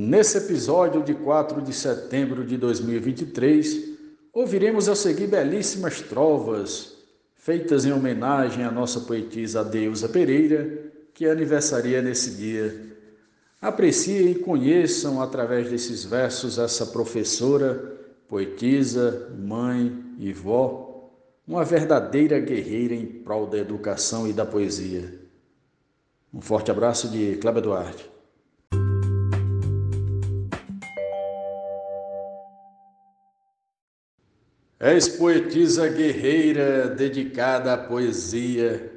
Nesse episódio de 4 de setembro de 2023, ouviremos a seguir belíssimas trovas feitas em homenagem à nossa poetisa Deusa Pereira, que aniversaria nesse dia. Apreciem e conheçam através desses versos essa professora, poetisa, mãe e vó, uma verdadeira guerreira em prol da educação e da poesia. Um forte abraço de Cléber Duarte. És poetisa guerreira dedicada à poesia.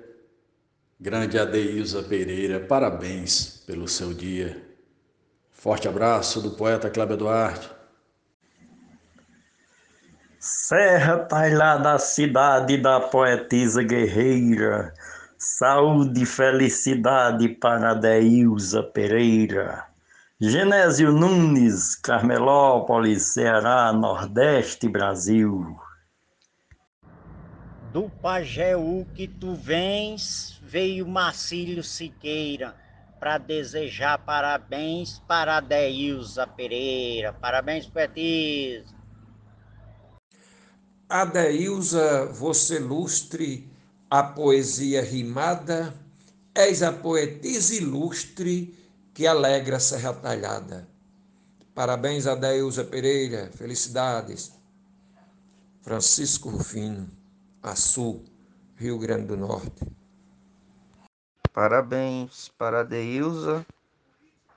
Grande Adeilza Pereira, parabéns pelo seu dia. Forte abraço do poeta Cláudio Duarte. Serra Talhada, cidade da poetisa guerreira. Saúde e felicidade para Adeilza Pereira. Genésio Nunes, Carmelópolis, Ceará, Nordeste, Brasil. Do Pajeú que tu vens, veio Marcílio Siqueira para desejar parabéns para Adeilza Pereira. Parabéns, poetisa. Adeilza, você lustre a poesia rimada, és a poetisa ilustre que alegra a Serra Talhada. Parabéns a Deilza Pereira, felicidades. Francisco Rufino, Açu, Rio Grande do Norte. Parabéns para a Deilza,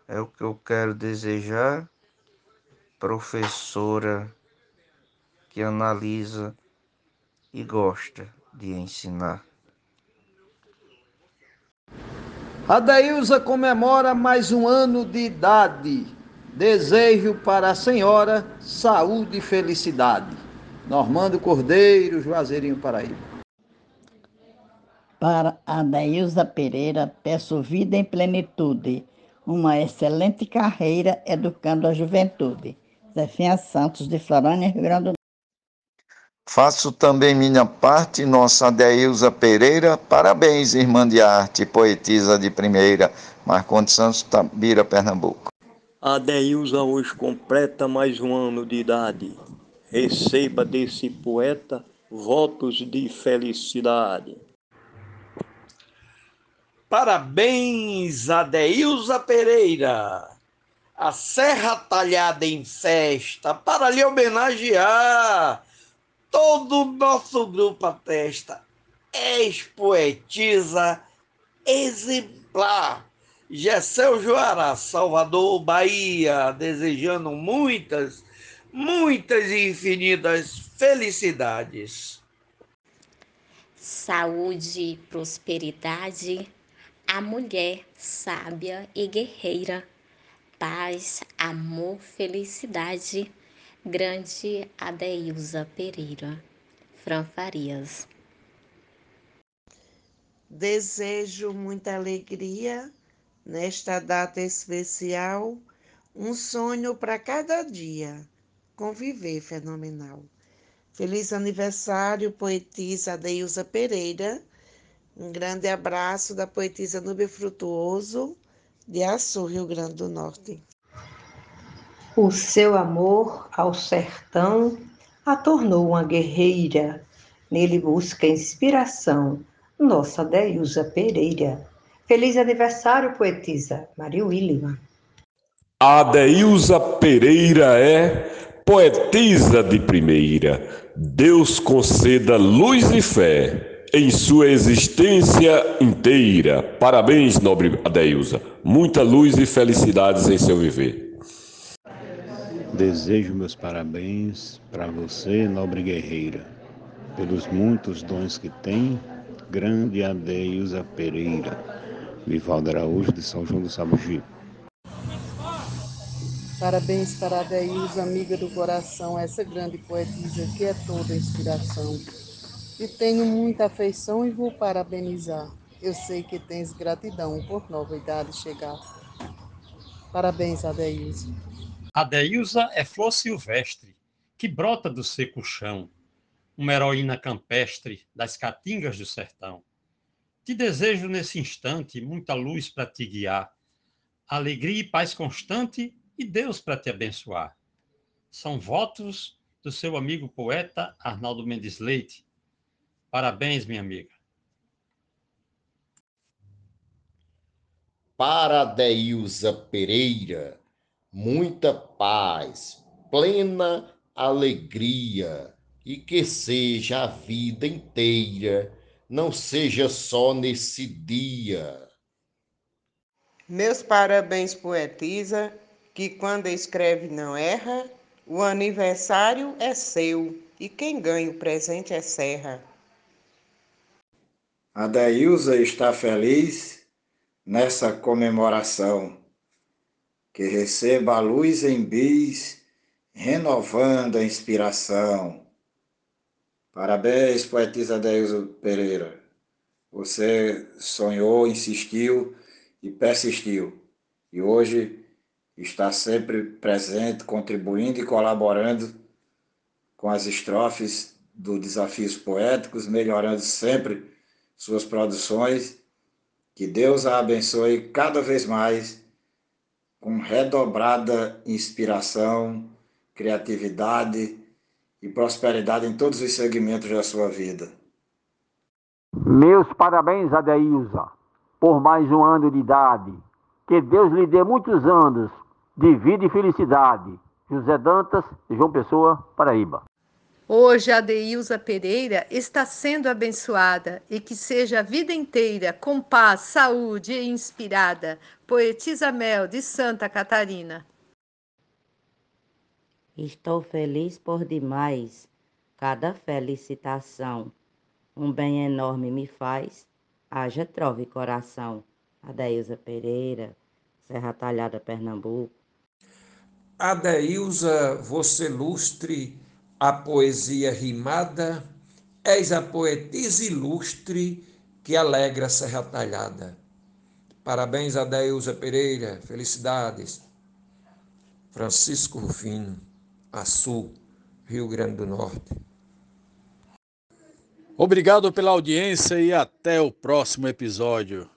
é o que eu quero desejar. Professora que analisa e gosta de ensinar. A Deilza comemora mais um ano de idade. Desejo para a senhora saúde e felicidade. Normando Cordeiro, Juazeirinho Paraíba. Para a Deilza Pereira, peço vida em plenitude, uma excelente carreira educando a juventude. Zefinha Santos, de Florânia, Rio Grande do Norte. Faço também minha parte, nossa Adeilza Pereira. Parabéns, irmã de arte, poetisa de primeira, Marcondes Santos, Tabira, Pernambuco. Adeilza hoje completa mais um ano de idade. Receba desse poeta votos de felicidade. Parabéns, Adeilza Pereira! A Serra Talhada em Festa para lhe homenagear todo o nosso grupo atesta. Ex-poetisa exemplar. Gessel Joara, Salvador, Bahia, desejando muitas, muitas e infinitas felicidades. Saúde prosperidade, a mulher sábia e guerreira, paz, amor, felicidade Grande Adeilza Pereira, Fran Farias. Desejo muita alegria nesta data especial, um sonho para cada dia, conviver fenomenal. Feliz aniversário, poetisa Adeilza Pereira. Um grande abraço da poetisa Nube Frutuoso, de Açu, Rio Grande do Norte. O seu amor ao sertão a tornou uma guerreira. Nele busca inspiração nossa Deusa Pereira. Feliz aniversário, poetisa Maria Willima. A Deusa Pereira é poetisa de primeira. Deus conceda luz e fé em sua existência inteira. Parabéns, nobre Adeusa. Muita luz e felicidades em seu viver. Desejo meus parabéns para você, nobre guerreira, pelos muitos dons que tem, grande Adeusa Pereira, Vivaldo Araújo de São João do Sabugi. Parabéns para a amiga do coração, essa grande poetisa que é toda inspiração. E tenho muita afeição e vou parabenizar. Eu sei que tens gratidão por nova idade chegar. Parabéns, Adeusa. A Deilza é flor silvestre, que brota do seco chão, uma heroína campestre das caatingas do sertão. Te desejo nesse instante muita luz para te guiar, alegria e paz constante e Deus para te abençoar. São votos do seu amigo poeta Arnaldo Mendes Leite. Parabéns, minha amiga. Para Deilza Pereira, muita paz, plena alegria e que seja a vida inteira, não seja só nesse dia. Meus parabéns, poetisa, que quando escreve não erra, o aniversário é seu e quem ganha o presente é Serra. A Deilza está feliz nessa comemoração. Que receba a luz em bis, renovando a inspiração. Parabéns, poetisa Deilza Pereira. Você sonhou, insistiu e persistiu. E hoje está sempre presente, contribuindo e colaborando com as estrofes do Desafios Poéticos, melhorando sempre suas produções que Deus a abençoe cada vez mais com redobrada inspiração, criatividade e prosperidade em todos os segmentos da sua vida. Meus parabéns, Adeilza, por mais um ano de idade. Que Deus lhe dê muitos anos de vida e felicidade. José Dantas, João Pessoa, Paraíba. Hoje a Deilza Pereira está sendo abençoada e que seja a vida inteira com paz, saúde e inspirada. Poetisa Mel de Santa Catarina. Estou feliz por demais, cada felicitação. Um bem enorme me faz, haja trove coração. Adeilza Pereira, Serra Talhada, Pernambuco. Adeilza, você lustre a poesia rimada, és a poetisa ilustre que alegra a Serra Talhada. Parabéns a Deusa Pereira, felicidades. Francisco Rufino, Açu, Rio Grande do Norte. Obrigado pela audiência e até o próximo episódio.